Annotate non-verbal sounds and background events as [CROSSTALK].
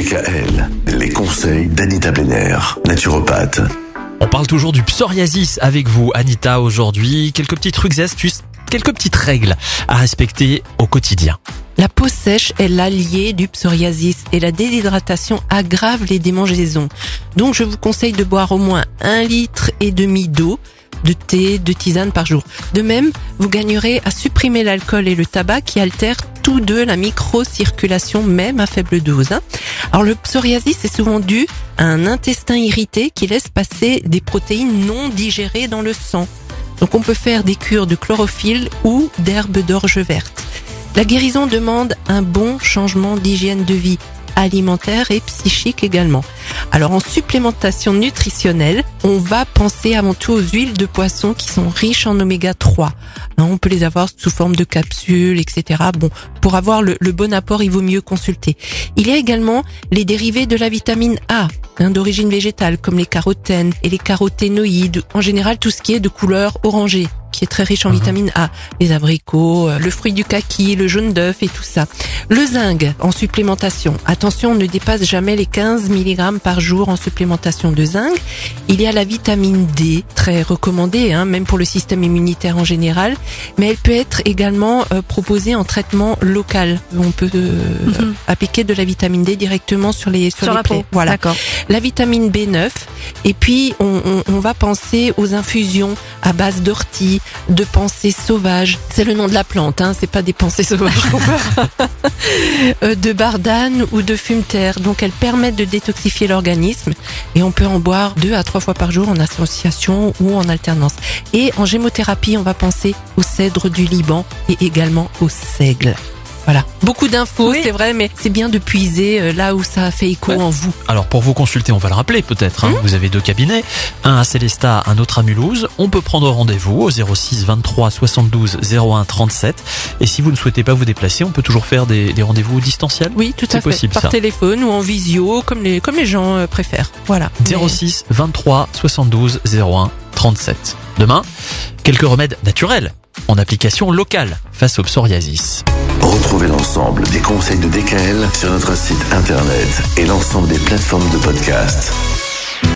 DKL, les conseils d'Anita Benner, naturopathe. On parle toujours du psoriasis avec vous, Anita, aujourd'hui. Quelques petits trucs et astuces, quelques petites règles à respecter au quotidien. La peau sèche est l'allié du psoriasis et la déshydratation aggrave les démangeaisons. Donc je vous conseille de boire au moins un litre et demi d'eau de thé, de tisane par jour. De même, vous gagnerez à supprimer l'alcool et le tabac qui altèrent tous deux la microcirculation même à faible dose. Alors le psoriasis est souvent dû à un intestin irrité qui laisse passer des protéines non digérées dans le sang. Donc on peut faire des cures de chlorophylle ou d'herbe d'orge verte. La guérison demande un bon changement d'hygiène de vie alimentaire et psychique également. Alors en supplémentation nutritionnelle, on va penser avant tout aux huiles de poisson qui sont riches en oméga 3. Hein, on peut les avoir sous forme de capsules, etc. Bon, pour avoir le, bon apport, il vaut mieux consulter. Il y a également les dérivés de la vitamine A, hein, d'origine végétale, comme les carotènes et les caroténoïdes, en général tout ce qui est de couleur orangée qui est très riche en mhm. vitamine A, les abricots, euh, le fruit du kaki, le jaune d'œuf et tout ça. Le zinc en supplémentation. Attention, on ne dépasse jamais les 15 mg par jour en supplémentation de zinc. Il y a la vitamine D, très recommandée, hein, même pour le système immunitaire en général, mais elle peut être également euh, proposée en traitement local. On peut euh, mhm. appliquer de la vitamine D directement sur les sur, les plaies. Voilà. La vitamine B9 et puis on, on, on va penser aux infusions à base d'ortie, de pensées sauvages. C'est le nom de la plante, hein, c'est pas des pensées sauvages. [LAUGHS] [LAUGHS] Euh, de bardane ou de fumeterre. Donc elles permettent de détoxifier l'organisme et on peut en boire deux à trois fois par jour en association ou en alternance. Et en gémothérapie, on va penser au cèdre du Liban et également au seigle. Voilà. Beaucoup d'infos, c'est vrai, mais c'est bien de puiser euh, là où ça a fait écho en vous. Alors pour vous consulter, on va le rappeler peut-être. Hein. Hmm vous avez deux cabinets, un à Célestat, un autre à Mulhouse. On peut prendre rendez-vous au 06 23 72 01 37. Et si vous ne souhaitez pas vous déplacer, on peut toujours faire des, rendez-vous distanciels. Oui, tout à fait. Possible, Par téléphone ou en visio, comme les comme les gens euh, préfèrent. Voilà. 06 23 72 01 37. Demain, quelques remèdes naturels en application locale face au psoriasis. Retrouvez l'ensemble des conseils de DKL sur notre site internet et l'ensemble des plateformes de podcast.